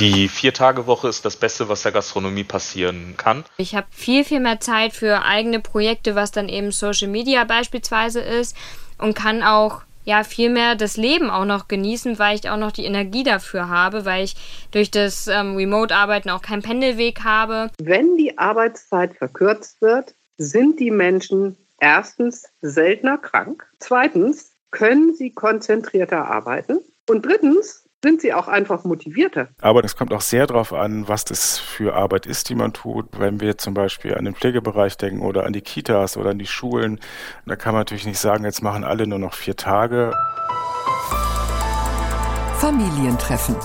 Die Vier-Tage-Woche ist das Beste, was der Gastronomie passieren kann. Ich habe viel, viel mehr Zeit für eigene Projekte, was dann eben Social Media beispielsweise ist und kann auch ja viel mehr das Leben auch noch genießen, weil ich auch noch die Energie dafür habe, weil ich durch das ähm, Remote-Arbeiten auch keinen Pendelweg habe. Wenn die Arbeitszeit verkürzt wird, sind die Menschen erstens seltener krank, zweitens können sie konzentrierter arbeiten und drittens sind sie auch einfach motivierter. Aber es kommt auch sehr darauf an, was das für Arbeit ist, die man tut. Wenn wir zum Beispiel an den Pflegebereich denken oder an die Kitas oder an die Schulen, da kann man natürlich nicht sagen, jetzt machen alle nur noch vier Tage. Familientreffen.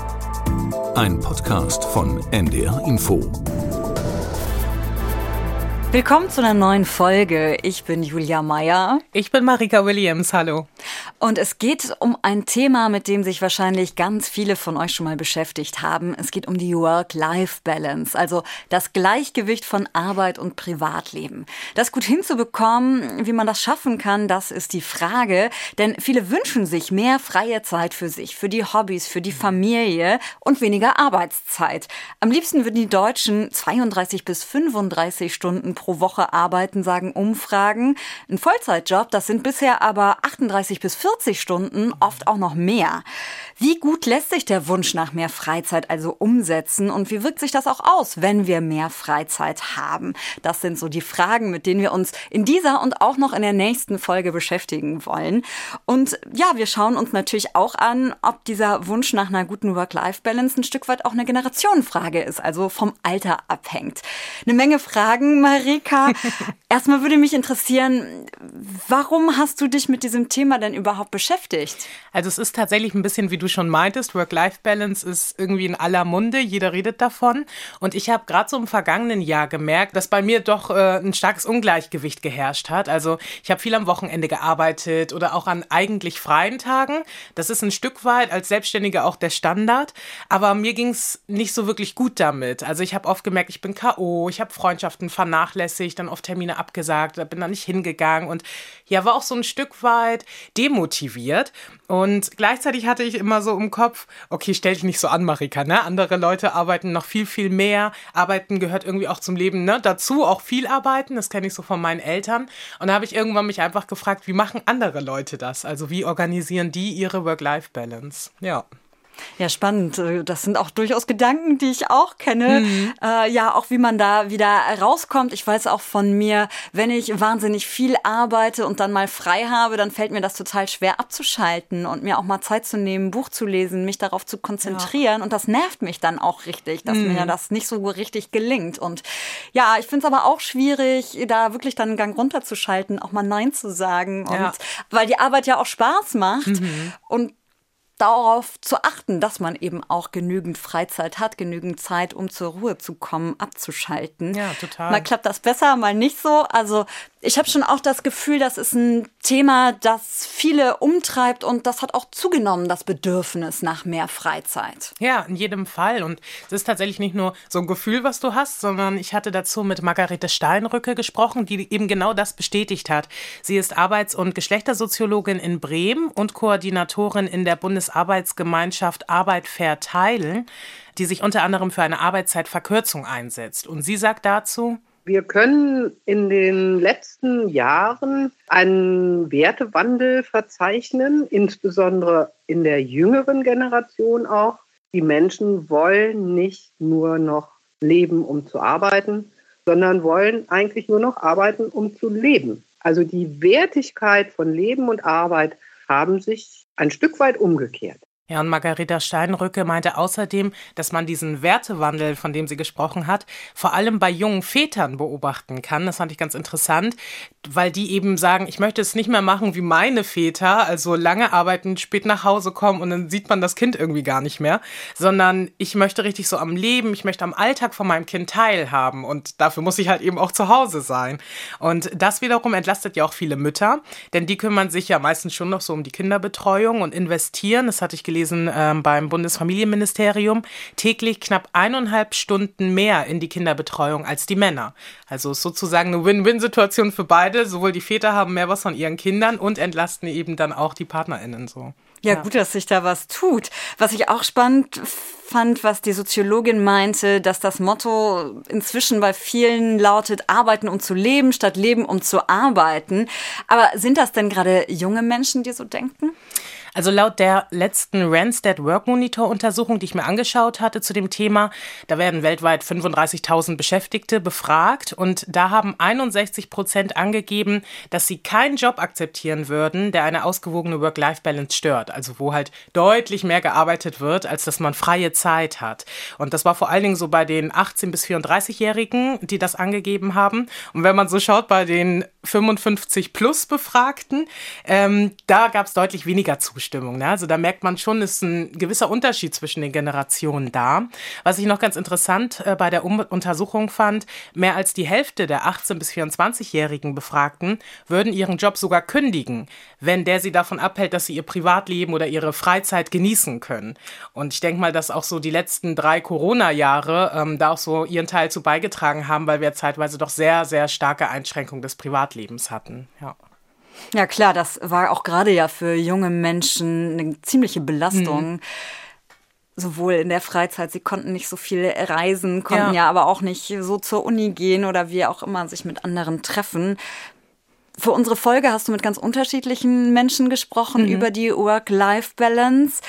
Ein Podcast von NDR Info. Willkommen zu einer neuen Folge. Ich bin Julia Meyer. Ich bin Marika Williams. Hallo. Und es geht um ein Thema, mit dem sich wahrscheinlich ganz viele von euch schon mal beschäftigt haben. Es geht um die Work-Life-Balance, also das Gleichgewicht von Arbeit und Privatleben. Das gut hinzubekommen, wie man das schaffen kann, das ist die Frage. Denn viele wünschen sich mehr freie Zeit für sich, für die Hobbys, für die Familie und weniger Arbeitszeit. Am liebsten würden die Deutschen 32 bis 35 Stunden pro Woche arbeiten, sagen Umfragen. Ein Vollzeitjob, das sind bisher aber 38 bis 40 Stunden, oft auch noch mehr. Wie gut lässt sich der Wunsch nach mehr Freizeit also umsetzen und wie wirkt sich das auch aus, wenn wir mehr Freizeit haben? Das sind so die Fragen, mit denen wir uns in dieser und auch noch in der nächsten Folge beschäftigen wollen. Und ja, wir schauen uns natürlich auch an, ob dieser Wunsch nach einer guten Work-Life-Balance ein Stück weit auch eine Generationenfrage ist, also vom Alter abhängt. Eine Menge Fragen, Marika. Erstmal würde mich interessieren, warum hast du dich mit diesem Thema denn überhaupt beschäftigt? Also es ist tatsächlich ein bisschen, wie du schon meintest, Work-Life-Balance ist irgendwie in aller Munde, jeder redet davon. Und ich habe gerade so im vergangenen Jahr gemerkt, dass bei mir doch äh, ein starkes Ungleichgewicht geherrscht hat. Also ich habe viel am Wochenende gearbeitet oder auch an eigentlich freien Tagen. Das ist ein Stück weit als Selbstständige auch der Standard. Aber mir ging es nicht so wirklich gut damit. Also ich habe oft gemerkt, ich bin K.O., ich habe Freundschaften vernachlässigt, dann oft Termine abgesagt, bin da nicht hingegangen und ja, war auch so ein Stück weit demotiviert. Und gleichzeitig hatte ich immer so im Kopf, okay, stell dich nicht so an, Marika, ne? Andere Leute arbeiten noch viel, viel mehr. Arbeiten gehört irgendwie auch zum Leben, ne? Dazu auch viel arbeiten, das kenne ich so von meinen Eltern. Und da habe ich irgendwann mich einfach gefragt, wie machen andere Leute das? Also wie organisieren die ihre Work-Life-Balance? Ja. Ja, spannend. Äh, das sind auch durchaus Gedanken, die ich auch kenne. Mhm. Äh, ja, auch wie man da wieder rauskommt. Ich weiß auch von mir, wenn ich wahnsinnig viel arbeite und dann mal frei habe, dann fällt mir das total schwer abzuschalten und mir auch mal Zeit zu nehmen, Buch zu lesen, mich darauf zu konzentrieren. Ja. Und das nervt mich dann auch richtig, dass mhm. mir das nicht so richtig gelingt. Und ja, ich finde es aber auch schwierig, da wirklich dann einen Gang runterzuschalten, auch mal Nein zu sagen. Und ja. weil die Arbeit ja auch Spaß macht. Mhm. Und darauf zu achten, dass man eben auch genügend Freizeit hat, genügend Zeit, um zur Ruhe zu kommen, abzuschalten. Ja, total. Mal klappt das besser, mal nicht so. Also ich habe schon auch das Gefühl, das ist ein Thema, das viele umtreibt und das hat auch zugenommen, das Bedürfnis nach mehr Freizeit. Ja, in jedem Fall. Und es ist tatsächlich nicht nur so ein Gefühl, was du hast, sondern ich hatte dazu mit Margarete Steinrücke gesprochen, die eben genau das bestätigt hat. Sie ist Arbeits- und Geschlechtersoziologin in Bremen und Koordinatorin in der Bundesarbeitsgemeinschaft Arbeit verteilen, die sich unter anderem für eine Arbeitszeitverkürzung einsetzt. Und sie sagt dazu, wir können in den letzten Jahren einen Wertewandel verzeichnen, insbesondere in der jüngeren Generation auch. Die Menschen wollen nicht nur noch leben, um zu arbeiten, sondern wollen eigentlich nur noch arbeiten, um zu leben. Also die Wertigkeit von Leben und Arbeit haben sich ein Stück weit umgekehrt. Ja, und Margareta Steinrücke meinte außerdem, dass man diesen Wertewandel, von dem sie gesprochen hat, vor allem bei jungen Vätern beobachten kann. Das fand ich ganz interessant, weil die eben sagen, ich möchte es nicht mehr machen wie meine Väter, also lange arbeiten, spät nach Hause kommen und dann sieht man das Kind irgendwie gar nicht mehr, sondern ich möchte richtig so am Leben, ich möchte am Alltag von meinem Kind teilhaben und dafür muss ich halt eben auch zu Hause sein. Und das wiederum entlastet ja auch viele Mütter, denn die kümmern sich ja meistens schon noch so um die Kinderbetreuung und investieren, das hatte ich gelesen, gelesen ähm, beim Bundesfamilienministerium, täglich knapp eineinhalb Stunden mehr in die Kinderbetreuung als die Männer. Also ist sozusagen eine Win-Win-Situation für beide. Sowohl die Väter haben mehr was von ihren Kindern und entlasten eben dann auch die PartnerInnen so. Ja, ja, gut, dass sich da was tut. Was ich auch spannend fand, was die Soziologin meinte, dass das Motto inzwischen bei vielen lautet, arbeiten um zu leben statt leben um zu arbeiten. Aber sind das denn gerade junge Menschen, die so denken? Also laut der letzten Randstad Work Monitor Untersuchung, die ich mir angeschaut hatte zu dem Thema, da werden weltweit 35.000 Beschäftigte befragt und da haben 61 Prozent angegeben, dass sie keinen Job akzeptieren würden, der eine ausgewogene Work-Life-Balance stört. Also wo halt deutlich mehr gearbeitet wird, als dass man freie Zeit hat. Und das war vor allen Dingen so bei den 18 bis 34-Jährigen, die das angegeben haben. Und wenn man so schaut bei den 55 plus Befragten, ähm, da gab es deutlich weniger Zustimmung. Ne? Also da merkt man schon, ist ein gewisser Unterschied zwischen den Generationen da. Was ich noch ganz interessant äh, bei der um Untersuchung fand, mehr als die Hälfte der 18- bis 24-jährigen Befragten würden ihren Job sogar kündigen, wenn der sie davon abhält, dass sie ihr Privatleben oder ihre Freizeit genießen können. Und ich denke mal, dass auch so die letzten drei Corona-Jahre ähm, da auch so ihren Teil zu beigetragen haben, weil wir zeitweise doch sehr, sehr starke Einschränkungen des Privatlebens hatten. Ja. Ja klar, das war auch gerade ja für junge Menschen eine ziemliche Belastung. Mhm sowohl in der Freizeit, sie konnten nicht so viel reisen, konnten ja. ja. aber auch nicht so zur Uni gehen oder wie auch immer sich mit anderen treffen. Für unsere Folge hast du mit ganz unterschiedlichen Menschen gesprochen mhm. über die Work-Life-Balance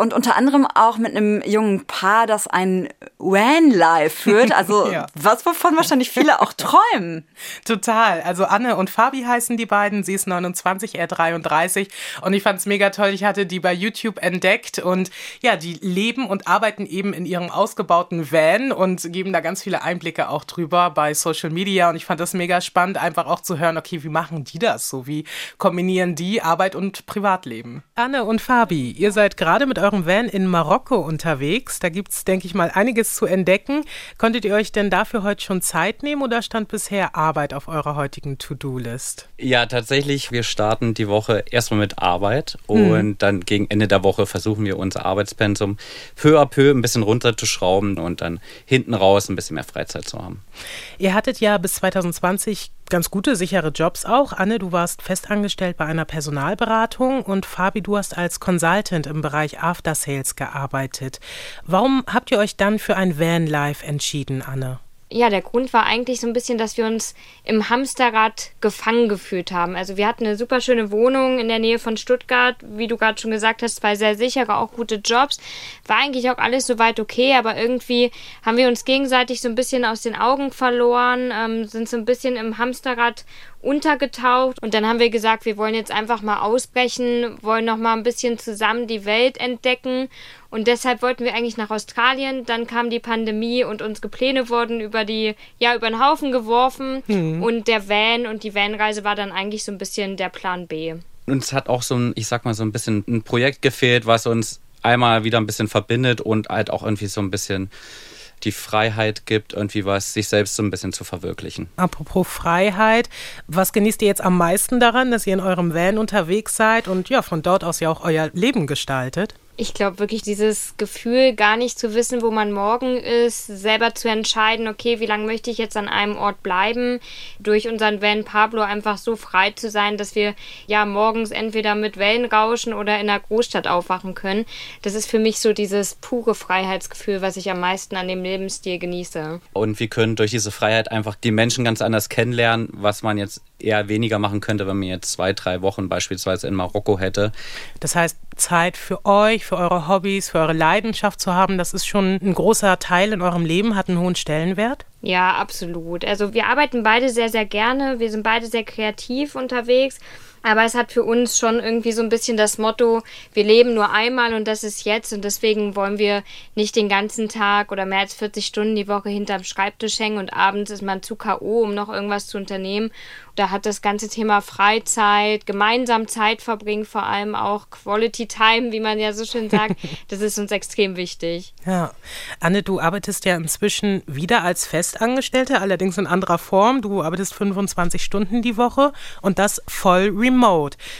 und unter anderem auch mit einem jungen Paar, das ein Van-Life führt. Also ja. was, wovon wahrscheinlich viele auch träumen. Total. Also Anne und Fabi heißen die beiden. Sie ist 29, er 33. Und ich fand es mega toll. Ich hatte die bei YouTube entdeckt. Und ja, die leben und arbeiten eben in ihrem ausgebauten Van und geben da ganz viele Einblicke auch drüber bei Social Media. Und ich fand das mega spannend, einfach auch zu hören, okay, wie machen die das so? Wie kombinieren die Arbeit und Privatleben? Anne und Fabi, ihr seid gerade mit eurem eurem Van in Marokko unterwegs. Da gibt es, denke ich mal, einiges zu entdecken. Konntet ihr euch denn dafür heute schon Zeit nehmen oder stand bisher Arbeit auf eurer heutigen To-Do-List? Ja, tatsächlich. Wir starten die Woche erstmal mit Arbeit hm. und dann gegen Ende der Woche versuchen wir unser Arbeitspensum peu à peu ein bisschen runterzuschrauben und dann hinten raus ein bisschen mehr Freizeit zu haben. Ihr hattet ja bis 2020 ganz gute, sichere Jobs auch. Anne, du warst festangestellt bei einer Personalberatung und Fabi, du hast als Consultant im Bereich After Sales gearbeitet. Warum habt ihr euch dann für ein Vanlife entschieden, Anne? Ja, der Grund war eigentlich so ein bisschen, dass wir uns im Hamsterrad gefangen gefühlt haben. Also wir hatten eine super schöne Wohnung in der Nähe von Stuttgart, wie du gerade schon gesagt hast, zwei sehr sichere, auch gute Jobs. War eigentlich auch alles soweit okay, aber irgendwie haben wir uns gegenseitig so ein bisschen aus den Augen verloren, ähm, sind so ein bisschen im Hamsterrad untergetaucht und dann haben wir gesagt, wir wollen jetzt einfach mal ausbrechen, wollen noch mal ein bisschen zusammen die Welt entdecken und deshalb wollten wir eigentlich nach Australien. Dann kam die Pandemie und unsere Pläne wurden über die, ja, über den Haufen geworfen. Mhm. Und der Van und die Vanreise war dann eigentlich so ein bisschen der Plan B. Uns hat auch so ein, ich sag mal, so ein bisschen ein Projekt gefehlt, was uns einmal wieder ein bisschen verbindet und halt auch irgendwie so ein bisschen die Freiheit gibt, irgendwie was sich selbst so ein bisschen zu verwirklichen. Apropos Freiheit, was genießt ihr jetzt am meisten daran, dass ihr in eurem Van unterwegs seid und ja, von dort aus ja auch euer Leben gestaltet? Ich glaube wirklich dieses Gefühl, gar nicht zu wissen, wo man morgen ist, selber zu entscheiden, okay, wie lange möchte ich jetzt an einem Ort bleiben, durch unseren Van Pablo einfach so frei zu sein, dass wir ja morgens entweder mit Wellen rauschen oder in einer Großstadt aufwachen können. Das ist für mich so dieses pure Freiheitsgefühl, was ich am meisten an dem Lebensstil genieße. Und wir können durch diese Freiheit einfach die Menschen ganz anders kennenlernen, was man jetzt eher weniger machen könnte, wenn man jetzt zwei, drei Wochen beispielsweise in Marokko hätte. Das heißt, Zeit für euch, für eure Hobbys, für eure Leidenschaft zu haben, das ist schon ein großer Teil in eurem Leben, hat einen hohen Stellenwert? Ja, absolut. Also wir arbeiten beide sehr, sehr gerne. Wir sind beide sehr kreativ unterwegs. Aber es hat für uns schon irgendwie so ein bisschen das Motto, wir leben nur einmal und das ist jetzt und deswegen wollen wir nicht den ganzen Tag oder mehr als 40 Stunden die Woche hinterm Schreibtisch hängen und abends ist man zu K.O., um noch irgendwas zu unternehmen. Da hat das ganze Thema Freizeit, gemeinsam Zeit verbringen, vor allem auch Quality Time, wie man ja so schön sagt, das ist uns extrem wichtig. Ja. Anne, du arbeitest ja inzwischen wieder als Festangestellte, allerdings in anderer Form. Du arbeitest 25 Stunden die Woche und das voll remote.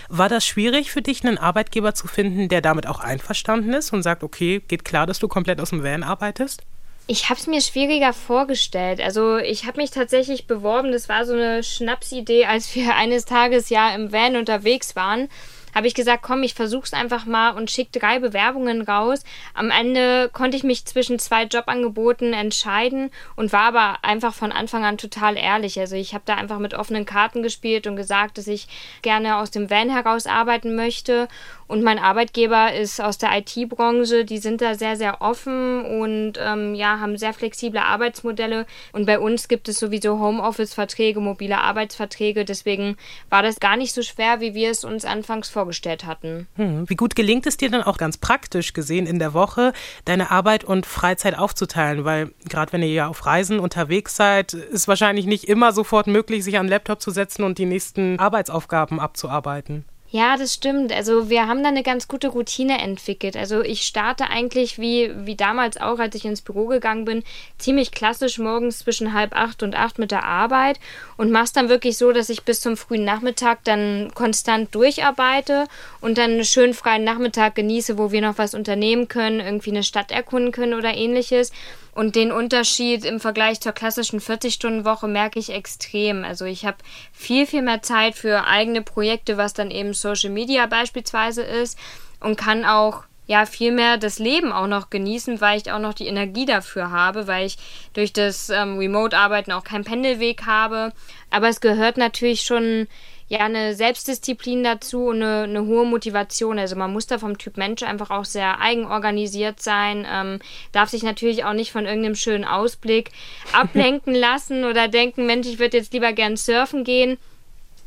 War das schwierig für dich, einen Arbeitgeber zu finden, der damit auch einverstanden ist und sagt, okay, geht klar, dass du komplett aus dem Van arbeitest? Ich habe es mir schwieriger vorgestellt. Also ich habe mich tatsächlich beworben. Das war so eine Schnapsidee, als wir eines Tages ja im Van unterwegs waren habe ich gesagt, komm, ich versuch's einfach mal und schicke drei Bewerbungen raus. Am Ende konnte ich mich zwischen zwei Jobangeboten entscheiden und war aber einfach von Anfang an total ehrlich. Also ich habe da einfach mit offenen Karten gespielt und gesagt, dass ich gerne aus dem Van heraus arbeiten möchte und mein Arbeitgeber ist aus der IT-Branche, die sind da sehr, sehr offen und ähm, ja, haben sehr flexible Arbeitsmodelle. Und bei uns gibt es sowieso Homeoffice-Verträge, mobile Arbeitsverträge. Deswegen war das gar nicht so schwer, wie wir es uns anfangs vorgestellt hatten. Hm. Wie gut gelingt es dir dann auch ganz praktisch gesehen in der Woche, deine Arbeit und Freizeit aufzuteilen? Weil gerade wenn ihr ja auf Reisen unterwegs seid, ist wahrscheinlich nicht immer sofort möglich, sich an den Laptop zu setzen und die nächsten Arbeitsaufgaben abzuarbeiten. Ja, das stimmt. Also wir haben da eine ganz gute Routine entwickelt. Also ich starte eigentlich wie, wie damals auch, als ich ins Büro gegangen bin, ziemlich klassisch morgens zwischen halb acht und acht mit der Arbeit und mache es dann wirklich so, dass ich bis zum frühen Nachmittag dann konstant durcharbeite und dann einen schönen freien Nachmittag genieße, wo wir noch was unternehmen können, irgendwie eine Stadt erkunden können oder ähnliches. Und den Unterschied im Vergleich zur klassischen 40-Stunden-Woche merke ich extrem. Also ich habe viel, viel mehr Zeit für eigene Projekte, was dann eben Social Media beispielsweise ist und kann auch ja viel mehr das Leben auch noch genießen, weil ich auch noch die Energie dafür habe, weil ich durch das ähm, Remote-Arbeiten auch keinen Pendelweg habe. Aber es gehört natürlich schon ja eine Selbstdisziplin dazu und eine, eine, hohe Motivation. Also man muss da vom Typ Mensch einfach auch sehr eigenorganisiert sein, ähm, darf sich natürlich auch nicht von irgendeinem schönen Ausblick ablenken lassen oder denken, Mensch, ich würde jetzt lieber gern surfen gehen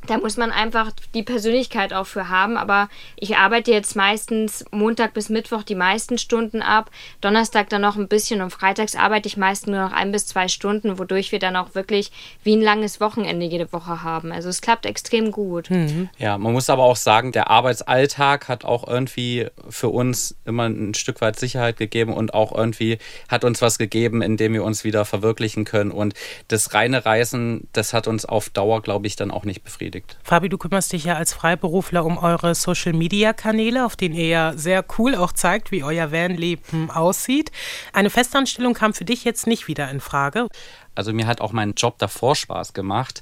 da muss man einfach die Persönlichkeit auch für haben. Aber ich arbeite jetzt meistens Montag bis Mittwoch die meisten Stunden ab, Donnerstag dann noch ein bisschen und freitags arbeite ich meistens nur noch ein bis zwei Stunden, wodurch wir dann auch wirklich wie ein langes Wochenende jede Woche haben. Also es klappt extrem gut. Mhm. Ja, man muss aber auch sagen, der Arbeitsalltag hat auch irgendwie für uns immer ein Stück weit Sicherheit gegeben und auch irgendwie hat uns was gegeben, in dem wir uns wieder verwirklichen können. Und das reine Reisen, das hat uns auf Dauer, glaube ich, dann auch nicht befriedigt erledigt. Fabi, du kümmerst dich ja als Freiberufler um eure Social-Media-Kanäle, auf denen ihr ja sehr cool auch zeigt, wie euer Van-Leben aussieht. Eine Festanstellung kam für dich jetzt nicht wieder in Frage. Also mir hat auch mein Job davor Spaß gemacht.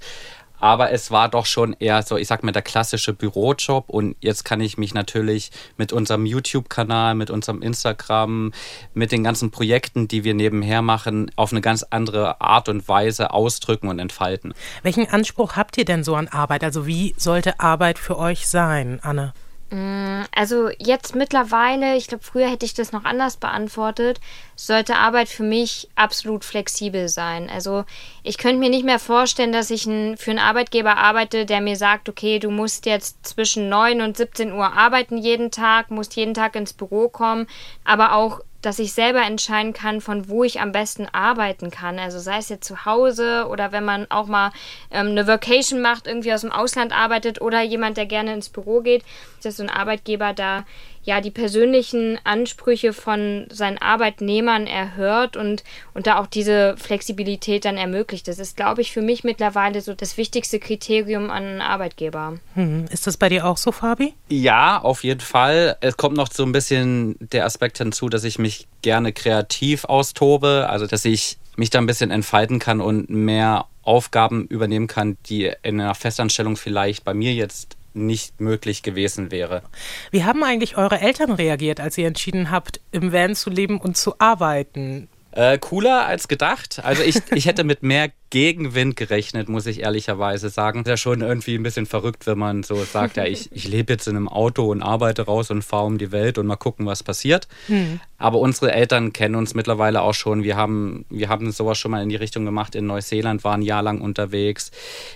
Aber es war doch schon eher so, ich sag mal, der klassische Bürojob. Und jetzt kann ich mich natürlich mit unserem YouTube-Kanal, mit unserem Instagram, mit den ganzen Projekten, die wir nebenher machen, auf eine ganz andere Art und Weise ausdrücken und entfalten. Welchen Anspruch habt ihr denn so an Arbeit? Also wie sollte Arbeit für euch sein, Anne? Mm, also jetzt mittlerweile, ich glaube, früher hätte ich das noch anders beantwortet, sollte Arbeit für mich absolut flexibel sein. Also ich könnte mir nicht mehr vorstellen, dass ich ein, für einen Arbeitgeber arbeite, der mir sagt, okay, du musst jetzt zwischen 9 und 17 Uhr arbeiten jeden Tag, musst jeden Tag ins Büro kommen, aber auch dass ich selber entscheiden kann, von wo ich am besten arbeiten kann. Also sei es jetzt zu Hause oder wenn man auch mal ähm, eine Vacation macht, irgendwie aus dem Ausland arbeitet oder jemand, der gerne ins Büro geht, dass so ein Arbeitgeber da ja die persönlichen Ansprüche von seinen Arbeitnehmern erhört und, und da auch diese Flexibilität dann ermöglicht. Das ist, glaube ich, für mich mittlerweile so das wichtigste Kriterium an einen Arbeitgeber. Hm. Ist das bei dir auch so, Fabi? Ja, auf jeden Fall. Es kommt noch so ein bisschen der Aspekt hinzu, dass ich mich gerne kreativ austobe, also dass ich mich da ein bisschen entfalten kann und mehr Aufgaben übernehmen kann, die in einer Festanstellung vielleicht bei mir jetzt nicht möglich gewesen wäre. Wie haben eigentlich eure Eltern reagiert, als ihr entschieden habt, im Van zu leben und zu arbeiten? Äh, cooler als gedacht. Also ich, ich hätte mit mehr Gegenwind gerechnet, muss ich ehrlicherweise sagen. Ist ja schon irgendwie ein bisschen verrückt, wenn man so sagt, ja, ich, ich lebe jetzt in einem Auto und arbeite raus und fahre um die Welt und mal gucken, was passiert. Hm. Aber unsere Eltern kennen uns mittlerweile auch schon. Wir haben, wir haben sowas schon mal in die Richtung gemacht. In Neuseeland waren ein Jahr lang unterwegs.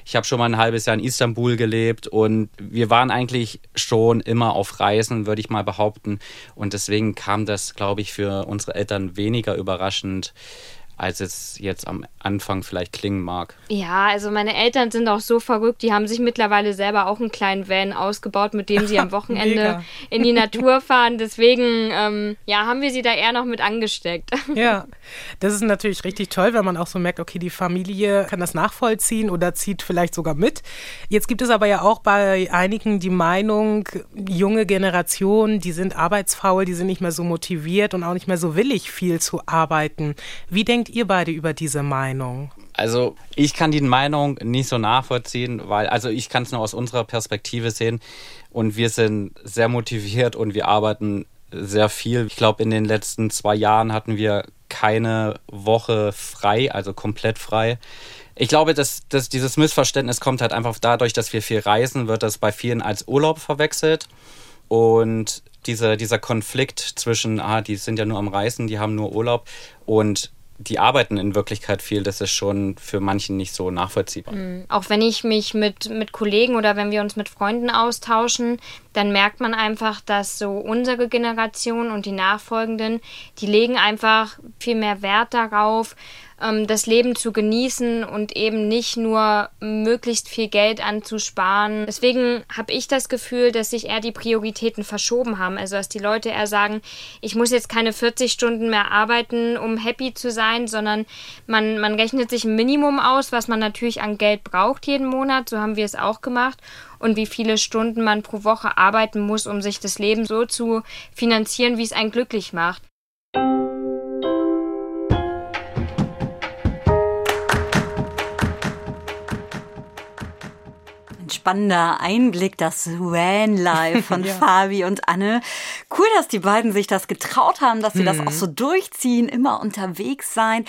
Ich habe schon mal ein halbes Jahr in Istanbul gelebt und wir waren eigentlich schon immer auf Reisen, würde ich mal behaupten. Und deswegen kam das, glaube ich, für unsere Eltern weniger überraschend als es jetzt am Anfang vielleicht klingen mag. Ja, also meine Eltern sind auch so verrückt, die haben sich mittlerweile selber auch einen kleinen Van ausgebaut, mit dem sie am Wochenende in die Natur fahren. Deswegen, ähm, ja, haben wir sie da eher noch mit angesteckt. Ja, das ist natürlich richtig toll, wenn man auch so merkt, okay, die Familie kann das nachvollziehen oder zieht vielleicht sogar mit. Jetzt gibt es aber ja auch bei einigen die Meinung, junge Generation, die sind arbeitsfaul, die sind nicht mehr so motiviert und auch nicht mehr so willig, viel zu arbeiten. Wie denkt denkt ihr beide über diese Meinung? Also ich kann die Meinung nicht so nachvollziehen, weil, also ich kann es nur aus unserer Perspektive sehen und wir sind sehr motiviert und wir arbeiten sehr viel. Ich glaube, in den letzten zwei Jahren hatten wir keine Woche frei, also komplett frei. Ich glaube, dass, dass dieses Missverständnis kommt halt einfach dadurch, dass wir viel reisen, wird das bei vielen als Urlaub verwechselt. Und dieser, dieser Konflikt zwischen, ah, die sind ja nur am Reisen, die haben nur Urlaub und die arbeiten in Wirklichkeit viel, das ist schon für manchen nicht so nachvollziehbar. Mhm. Auch wenn ich mich mit, mit Kollegen oder wenn wir uns mit Freunden austauschen, dann merkt man einfach, dass so unsere Generation und die nachfolgenden, die legen einfach viel mehr Wert darauf, ähm, das Leben zu genießen und eben nicht nur möglichst viel Geld anzusparen. Deswegen habe ich das Gefühl, dass sich eher die Prioritäten verschoben haben. Also dass die Leute eher sagen, ich muss jetzt keine 40 Stunden mehr arbeiten, um happy zu sein, sondern man, man rechnet sich ein Minimum aus, was man natürlich an Geld braucht jeden Monat. So haben wir es auch gemacht und wie viele Stunden man pro Woche arbeiten muss, um sich das Leben so zu finanzieren, wie es einen glücklich macht. Spannender Einblick, das Van-Life von ja. Fabi und Anne. Cool, dass die beiden sich das getraut haben, dass sie mhm. das auch so durchziehen, immer unterwegs sein.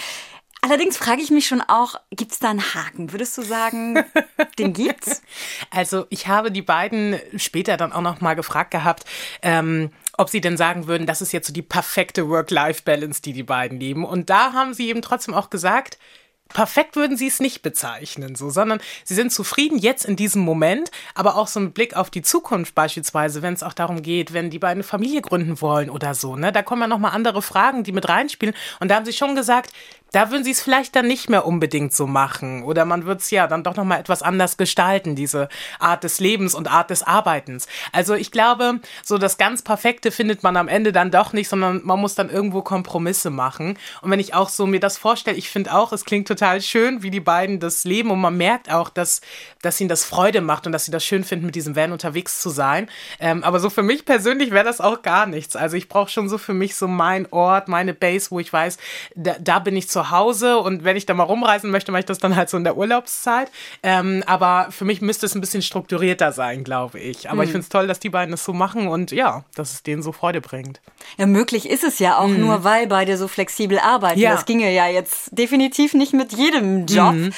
Allerdings frage ich mich schon auch, gibt es da einen Haken? Würdest du sagen, den gibt's? Also ich habe die beiden später dann auch noch mal gefragt gehabt, ähm, ob sie denn sagen würden, das ist jetzt so die perfekte Work-Life-Balance, die die beiden leben. Und da haben sie eben trotzdem auch gesagt, perfekt würden sie es nicht bezeichnen, so, sondern sie sind zufrieden jetzt in diesem Moment, aber auch so ein Blick auf die Zukunft beispielsweise, wenn es auch darum geht, wenn die beiden Familie gründen wollen oder so, ne, da kommen ja noch mal andere Fragen, die mit reinspielen. Und da haben sie schon gesagt, da würden sie es vielleicht dann nicht mehr unbedingt so machen oder man wird es ja dann doch noch mal etwas anders gestalten, diese Art des Lebens und Art des Arbeitens. Also ich glaube, so das ganz Perfekte findet man am Ende dann doch nicht, sondern man muss dann irgendwo Kompromisse machen. Und wenn ich auch so mir das vorstelle, ich finde auch, es klingt total schön, wie die beiden das leben und man merkt auch, dass, dass ihnen das Freude macht und dass sie das schön finden, mit diesem Van unterwegs zu sein. Ähm, aber so für mich persönlich wäre das auch gar nichts. Also ich brauche schon so für mich so mein Ort, meine Base, wo ich weiß, da, da bin ich zu zu Hause und wenn ich da mal rumreisen möchte, mache ich das dann halt so in der Urlaubszeit. Ähm, aber für mich müsste es ein bisschen strukturierter sein, glaube ich. Aber mhm. ich finde es toll, dass die beiden das so machen und ja, dass es denen so Freude bringt. Ja, möglich ist es ja auch mhm. nur, weil beide so flexibel arbeiten. Ja. Das ginge ja jetzt definitiv nicht mit jedem Job. Mhm.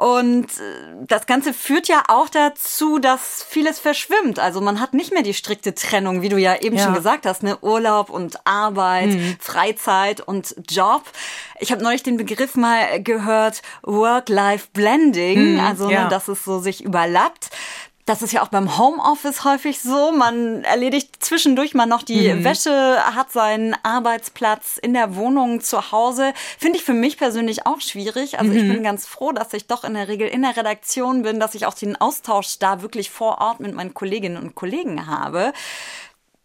Und äh, das Ganze führt ja auch dazu, dass vieles verschwimmt. Also man hat nicht mehr die strikte Trennung, wie du ja eben ja. schon gesagt hast, ne? Urlaub und Arbeit, mhm. Freizeit und Job. Ich habe neulich den Begriff mal gehört, Work-Life-Blending, mhm, also ne, ja. ne, dass es so sich überlappt. Das ist ja auch beim Homeoffice häufig so. Man erledigt zwischendurch mal noch die mhm. Wäsche, hat seinen Arbeitsplatz in der Wohnung zu Hause. Finde ich für mich persönlich auch schwierig. Also mhm. ich bin ganz froh, dass ich doch in der Regel in der Redaktion bin, dass ich auch den Austausch da wirklich vor Ort mit meinen Kolleginnen und Kollegen habe.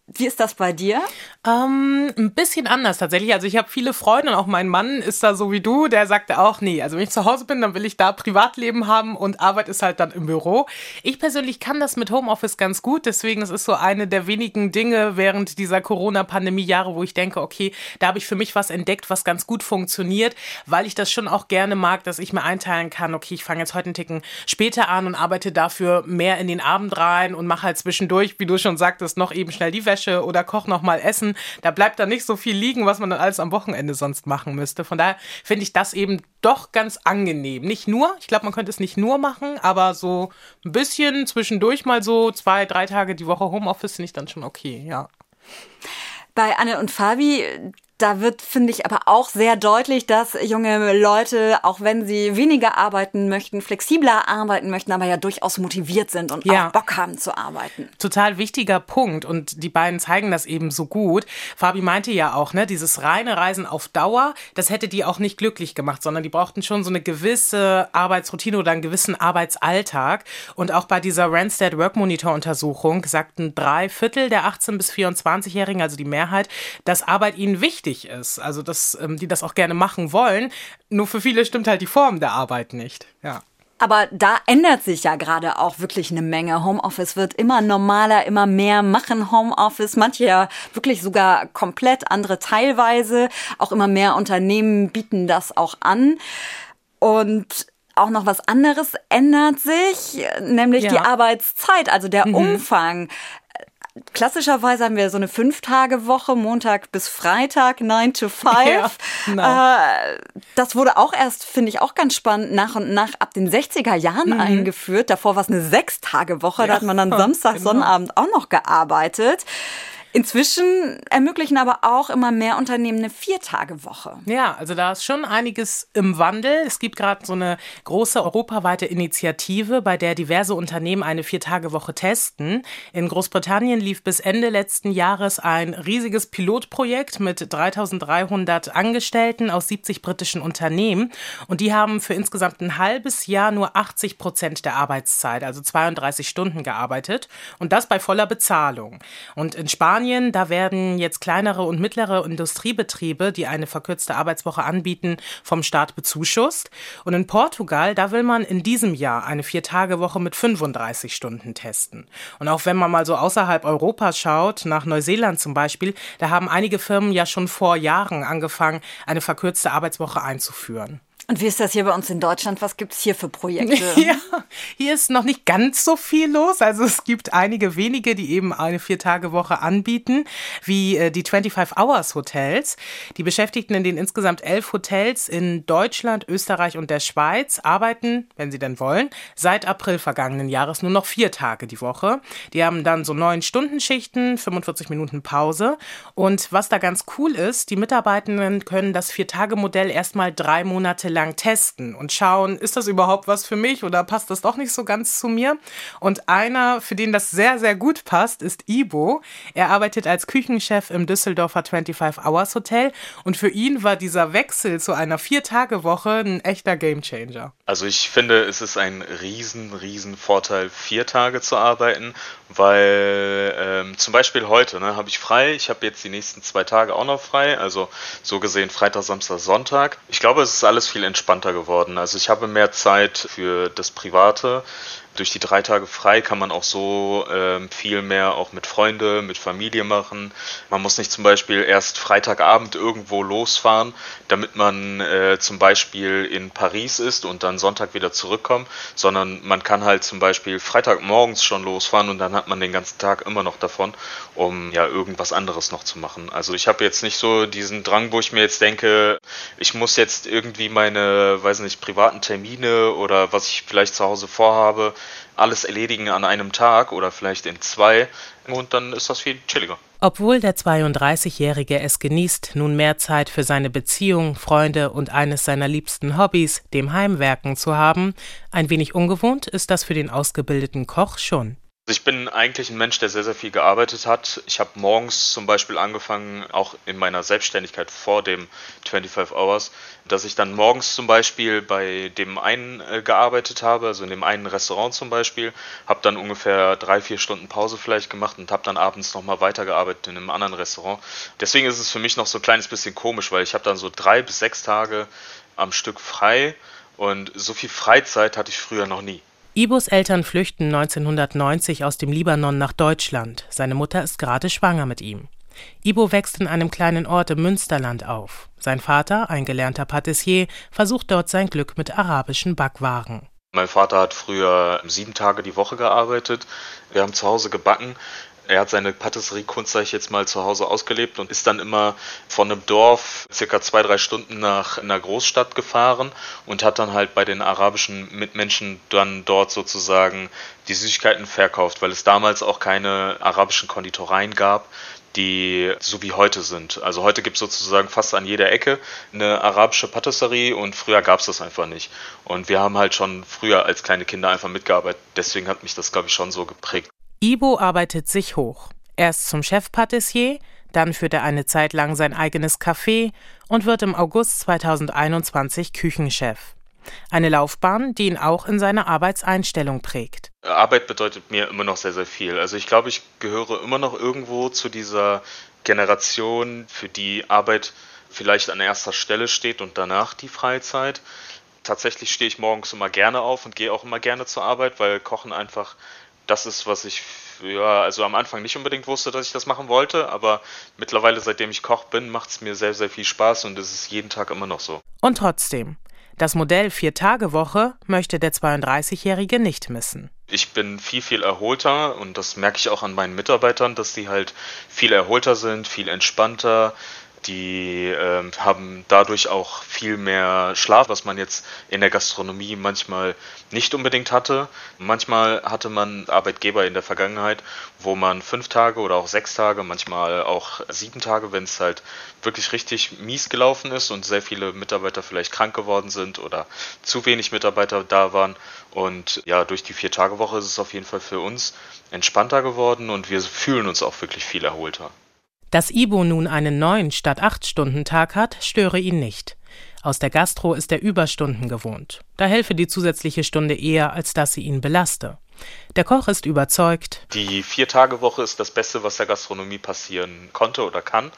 Wie ist das bei dir? Ähm, ein bisschen anders tatsächlich. Also ich habe viele Freunde und auch mein Mann ist da so wie du, der sagte auch, nee, also wenn ich zu Hause bin, dann will ich da Privatleben haben und Arbeit ist halt dann im Büro. Ich persönlich kann das mit Homeoffice ganz gut, deswegen es ist so eine der wenigen Dinge während dieser Corona-Pandemie-Jahre, wo ich denke, okay, da habe ich für mich was entdeckt, was ganz gut funktioniert, weil ich das schon auch gerne mag, dass ich mir einteilen kann, okay, ich fange jetzt heute einen Ticken später an und arbeite dafür mehr in den Abend rein und mache halt zwischendurch, wie du schon sagtest, noch eben schnell die Wäsche Wäsche oder koch noch mal Essen. Da bleibt dann nicht so viel liegen, was man dann alles am Wochenende sonst machen müsste. Von daher finde ich das eben doch ganz angenehm. Nicht nur, ich glaube, man könnte es nicht nur machen, aber so ein bisschen zwischendurch mal so zwei, drei Tage die Woche Homeoffice finde ich dann schon okay, ja. Bei Anne und Fabi, da wird, finde ich, aber auch sehr deutlich, dass junge Leute, auch wenn sie weniger arbeiten möchten, flexibler arbeiten möchten, aber ja durchaus motiviert sind und ja. auch Bock haben zu arbeiten. Total wichtiger Punkt und die beiden zeigen das eben so gut. Fabi meinte ja auch, ne, dieses reine Reisen auf Dauer, das hätte die auch nicht glücklich gemacht, sondern die brauchten schon so eine gewisse Arbeitsroutine oder einen gewissen Arbeitsalltag. Und auch bei dieser Randstad Work Monitor Untersuchung sagten drei Viertel der 18 bis 24-Jährigen, also die Mehrheit, dass Arbeit ihnen wichtig wichtig ist. Also, dass ähm, die das auch gerne machen wollen. Nur für viele stimmt halt die Form der Arbeit nicht. Ja. Aber da ändert sich ja gerade auch wirklich eine Menge. Homeoffice wird immer normaler, immer mehr machen Homeoffice. Manche ja wirklich sogar komplett, andere teilweise. Auch immer mehr Unternehmen bieten das auch an. Und auch noch was anderes ändert sich, nämlich ja. die Arbeitszeit, also der mhm. Umfang. Klassischerweise haben wir so eine Fünf-Tage-Woche, Montag bis Freitag, 9 to 5. Ja, genau. äh, das wurde auch erst, finde ich auch ganz spannend, nach und nach ab den 60er Jahren mhm. eingeführt. Davor war es eine Sechs-Tage-Woche, ja, da hat man dann Samstag, genau. Sonnabend auch noch gearbeitet. Inzwischen ermöglichen aber auch immer mehr Unternehmen eine Viertagewoche. Ja, also da ist schon einiges im Wandel. Es gibt gerade so eine große europaweite Initiative, bei der diverse Unternehmen eine Viertagewoche testen. In Großbritannien lief bis Ende letzten Jahres ein riesiges Pilotprojekt mit 3300 Angestellten aus 70 britischen Unternehmen. Und die haben für insgesamt ein halbes Jahr nur 80 Prozent der Arbeitszeit, also 32 Stunden gearbeitet. Und das bei voller Bezahlung. Und in Spanien Spanien, da werden jetzt kleinere und mittlere Industriebetriebe, die eine verkürzte Arbeitswoche anbieten, vom Staat bezuschusst. Und in Portugal, da will man in diesem Jahr eine Viertagewoche mit 35 Stunden testen. Und auch wenn man mal so außerhalb Europas schaut, nach Neuseeland zum Beispiel, da haben einige Firmen ja schon vor Jahren angefangen, eine verkürzte Arbeitswoche einzuführen. Und wie ist das hier bei uns in Deutschland? Was gibt es hier für Projekte? Ja, hier ist noch nicht ganz so viel los. Also es gibt einige wenige, die eben eine Vier-Tage-Woche anbieten, wie äh, die 25-Hours-Hotels. Die Beschäftigten in den insgesamt elf Hotels in Deutschland, Österreich und der Schweiz arbeiten, wenn sie denn wollen, seit April vergangenen Jahres nur noch vier Tage die Woche. Die haben dann so neun Stunden Schichten, 45 Minuten Pause. Und was da ganz cool ist, die Mitarbeitenden können das Vier-Tage-Modell erstmal drei Monate lang testen und schauen, ist das überhaupt was für mich oder passt das doch nicht so ganz zu mir? Und einer, für den das sehr, sehr gut passt, ist Ibo. Er arbeitet als Küchenchef im Düsseldorfer 25 Hours Hotel und für ihn war dieser Wechsel zu einer Vier-Tage-Woche ein echter Gamechanger. Also ich finde, es ist ein riesen, riesen Vorteil, vier Tage zu arbeiten, weil ähm, zum Beispiel heute ne, habe ich frei, ich habe jetzt die nächsten zwei Tage auch noch frei, also so gesehen Freitag, Samstag, Sonntag. Ich glaube, es ist alles viel entspannter geworden. Also ich habe mehr Zeit für das Private, durch die drei Tage frei kann man auch so ähm, viel mehr auch mit Freunde, mit Familie machen. Man muss nicht zum Beispiel erst Freitagabend irgendwo losfahren, damit man äh, zum Beispiel in Paris ist und dann Sonntag wieder zurückkommt, sondern man kann halt zum Beispiel Freitagmorgens schon losfahren und dann hat man den ganzen Tag immer noch davon, um ja irgendwas anderes noch zu machen. Also ich habe jetzt nicht so diesen Drang, wo ich mir jetzt denke, ich muss jetzt irgendwie meine, weiß nicht, privaten Termine oder was ich vielleicht zu Hause vorhabe, alles erledigen an einem Tag oder vielleicht in zwei und dann ist das viel chilliger. Obwohl der 32-Jährige es genießt, nun mehr Zeit für seine Beziehung, Freunde und eines seiner liebsten Hobbys, dem Heimwerken, zu haben, ein wenig ungewohnt ist das für den ausgebildeten Koch schon. Also ich bin eigentlich ein Mensch, der sehr, sehr viel gearbeitet hat. Ich habe morgens zum Beispiel angefangen, auch in meiner Selbstständigkeit vor dem 25 Hours, dass ich dann morgens zum Beispiel bei dem einen äh, gearbeitet habe, also in dem einen Restaurant zum Beispiel, habe dann ungefähr drei, vier Stunden Pause vielleicht gemacht und habe dann abends nochmal weitergearbeitet in einem anderen Restaurant. Deswegen ist es für mich noch so ein kleines bisschen komisch, weil ich habe dann so drei bis sechs Tage am Stück frei und so viel Freizeit hatte ich früher noch nie. Ibos Eltern flüchten 1990 aus dem Libanon nach Deutschland. Seine Mutter ist gerade schwanger mit ihm. Ibo wächst in einem kleinen Ort im Münsterland auf. Sein Vater, ein gelernter Patissier, versucht dort sein Glück mit arabischen Backwaren. Mein Vater hat früher sieben Tage die Woche gearbeitet. Wir haben zu Hause gebacken er hat seine Patisserie-Kunst, sag ich jetzt mal, zu Hause ausgelebt und ist dann immer von einem Dorf circa zwei, drei Stunden nach einer Großstadt gefahren und hat dann halt bei den arabischen Mitmenschen dann dort sozusagen die Süßigkeiten verkauft, weil es damals auch keine arabischen Konditoreien gab, die so wie heute sind. Also heute gibt es sozusagen fast an jeder Ecke eine arabische Patisserie und früher gab es das einfach nicht. Und wir haben halt schon früher als kleine Kinder einfach mitgearbeitet. Deswegen hat mich das, glaube ich, schon so geprägt. Ibo arbeitet sich hoch. Erst zum Chefpatissier, dann führt er eine Zeit lang sein eigenes Café und wird im August 2021 Küchenchef. Eine Laufbahn, die ihn auch in seiner Arbeitseinstellung prägt. Arbeit bedeutet mir immer noch sehr, sehr viel. Also ich glaube, ich gehöre immer noch irgendwo zu dieser Generation, für die Arbeit vielleicht an erster Stelle steht und danach die Freizeit. Tatsächlich stehe ich morgens immer gerne auf und gehe auch immer gerne zur Arbeit, weil Kochen einfach das ist, was ich ja, also am Anfang nicht unbedingt wusste, dass ich das machen wollte, aber mittlerweile, seitdem ich Koch bin, macht es mir sehr, sehr viel Spaß und es ist jeden Tag immer noch so. Und trotzdem, Das Modell Vier-Tage-Woche möchte der 32-Jährige nicht missen. Ich bin viel, viel erholter und das merke ich auch an meinen Mitarbeitern, dass die halt viel erholter sind, viel entspannter, die äh, haben dadurch auch viel mehr Schlaf, was man jetzt in der Gastronomie manchmal nicht unbedingt hatte. Manchmal hatte man Arbeitgeber in der Vergangenheit, wo man fünf Tage oder auch sechs Tage, manchmal auch sieben Tage, wenn es halt wirklich richtig mies gelaufen ist und sehr viele Mitarbeiter vielleicht krank geworden sind oder zu wenig Mitarbeiter da waren. Und ja, durch die Vier-Tage-Woche ist es auf jeden Fall für uns entspannter geworden und wir fühlen uns auch wirklich viel erholter. Dass Ibo nun einen neun statt acht Stunden Tag hat, störe ihn nicht. Aus der Gastro ist er Überstunden gewohnt. Da helfe die zusätzliche Stunde eher, als dass sie ihn belaste. Der Koch ist überzeugt. Die Vier-Tage-Woche ist das Beste, was der Gastronomie passieren konnte oder kann.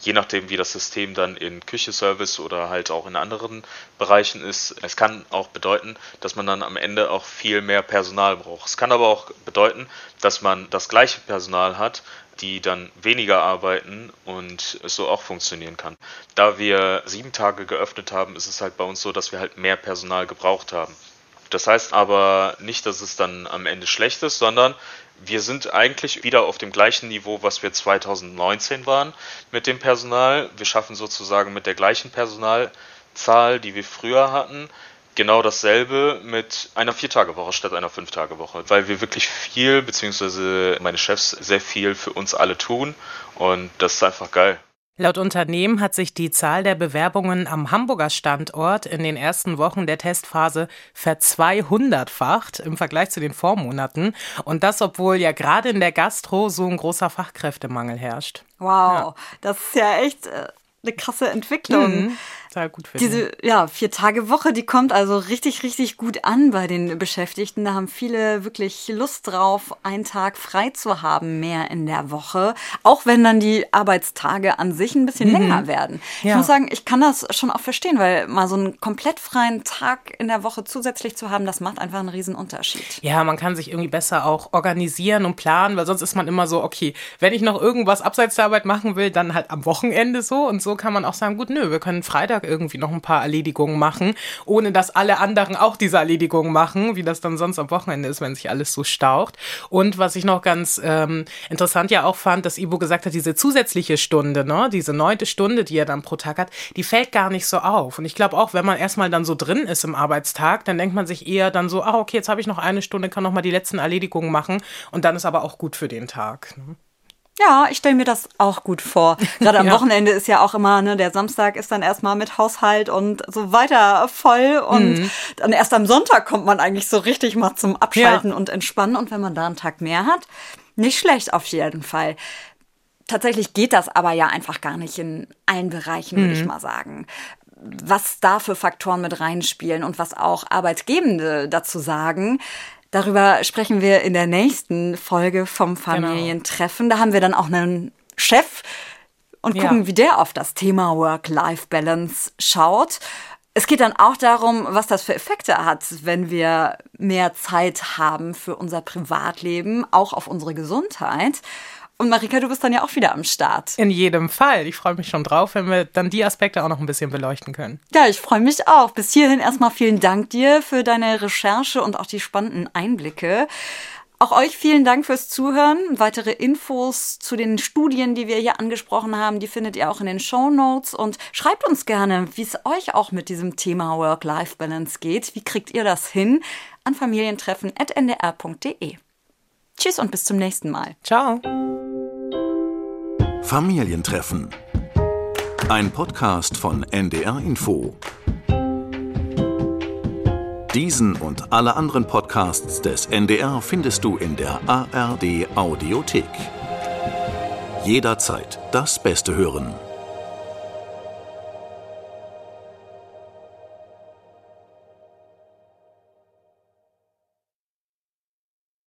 Je nachdem, wie das System dann in Küche, Service oder halt auch in anderen Bereichen ist. Es kann auch bedeuten, dass man dann am Ende auch viel mehr Personal braucht. Es kann aber auch bedeuten, dass man das gleiche Personal hat, die dann weniger arbeiten und es so auch funktionieren kann. Da wir sieben Tage geöffnet haben, ist es halt bei uns so, dass wir halt mehr Personal gebraucht haben. Das heißt aber nicht, dass es dann am Ende schlecht ist, sondern wir sind eigentlich wieder auf dem gleichen Niveau, was wir 2019 waren mit dem Personal. Wir schaffen sozusagen mit der gleichen Personalzahl, die wir früher hatten, genau dasselbe mit einer Viertagewoche statt einer Fünftagewoche, weil wir wirklich viel, beziehungsweise meine Chefs sehr viel für uns alle tun und das ist einfach geil. Laut Unternehmen hat sich die Zahl der Bewerbungen am Hamburger Standort in den ersten Wochen der Testphase verzweihundertfacht im Vergleich zu den Vormonaten. Und das, obwohl ja gerade in der Gastro so ein großer Fachkräftemangel herrscht. Wow, ja. das ist ja echt äh, eine krasse Entwicklung. Mhm total gut finden. Diese ja, vier Tage Woche, die kommt also richtig, richtig gut an bei den Beschäftigten. Da haben viele wirklich Lust drauf, einen Tag frei zu haben, mehr in der Woche. Auch wenn dann die Arbeitstage an sich ein bisschen mhm. länger werden. Ja. Ich muss sagen, ich kann das schon auch verstehen, weil mal so einen komplett freien Tag in der Woche zusätzlich zu haben, das macht einfach einen riesen Unterschied. Ja, man kann sich irgendwie besser auch organisieren und planen, weil sonst ist man immer so, okay, wenn ich noch irgendwas abseits der Arbeit machen will, dann halt am Wochenende so. Und so kann man auch sagen, gut, nö, wir können Freitag irgendwie noch ein paar Erledigungen machen, ohne dass alle anderen auch diese Erledigungen machen, wie das dann sonst am Wochenende ist, wenn sich alles so staucht. Und was ich noch ganz ähm, interessant ja auch fand, dass Ivo gesagt hat, diese zusätzliche Stunde, ne, diese neunte Stunde, die er dann pro Tag hat, die fällt gar nicht so auf. Und ich glaube auch, wenn man erstmal dann so drin ist im Arbeitstag, dann denkt man sich eher dann so, ah, okay, jetzt habe ich noch eine Stunde, kann noch mal die letzten Erledigungen machen und dann ist aber auch gut für den Tag. Ne? Ja, ich stelle mir das auch gut vor. Gerade am ja. Wochenende ist ja auch immer, ne, der Samstag ist dann erstmal mit Haushalt und so weiter voll und mhm. dann erst am Sonntag kommt man eigentlich so richtig mal zum Abschalten ja. und Entspannen und wenn man da einen Tag mehr hat, nicht schlecht auf jeden Fall. Tatsächlich geht das aber ja einfach gar nicht in allen Bereichen, würde mhm. ich mal sagen was da für Faktoren mit reinspielen und was auch Arbeitgebende dazu sagen. Darüber sprechen wir in der nächsten Folge vom genau. Familientreffen. Genau. Da haben wir dann auch einen Chef und gucken, ja. wie der auf das Thema Work-Life-Balance schaut. Es geht dann auch darum, was das für Effekte hat, wenn wir mehr Zeit haben für unser Privatleben, auch auf unsere Gesundheit. Und Marika, du bist dann ja auch wieder am Start. In jedem Fall. Ich freue mich schon drauf, wenn wir dann die Aspekte auch noch ein bisschen beleuchten können. Ja, ich freue mich auch. Bis hierhin erstmal vielen Dank dir für deine Recherche und auch die spannenden Einblicke. Auch euch vielen Dank fürs Zuhören. Weitere Infos zu den Studien, die wir hier angesprochen haben, die findet ihr auch in den Show Notes. Und schreibt uns gerne, wie es euch auch mit diesem Thema Work-Life-Balance geht. Wie kriegt ihr das hin? An familientreffen.ndr.de. Tschüss und bis zum nächsten Mal. Ciao. Familientreffen. Ein Podcast von NDR Info. Diesen und alle anderen Podcasts des NDR findest du in der ARD Audiothek. Jederzeit das Beste hören.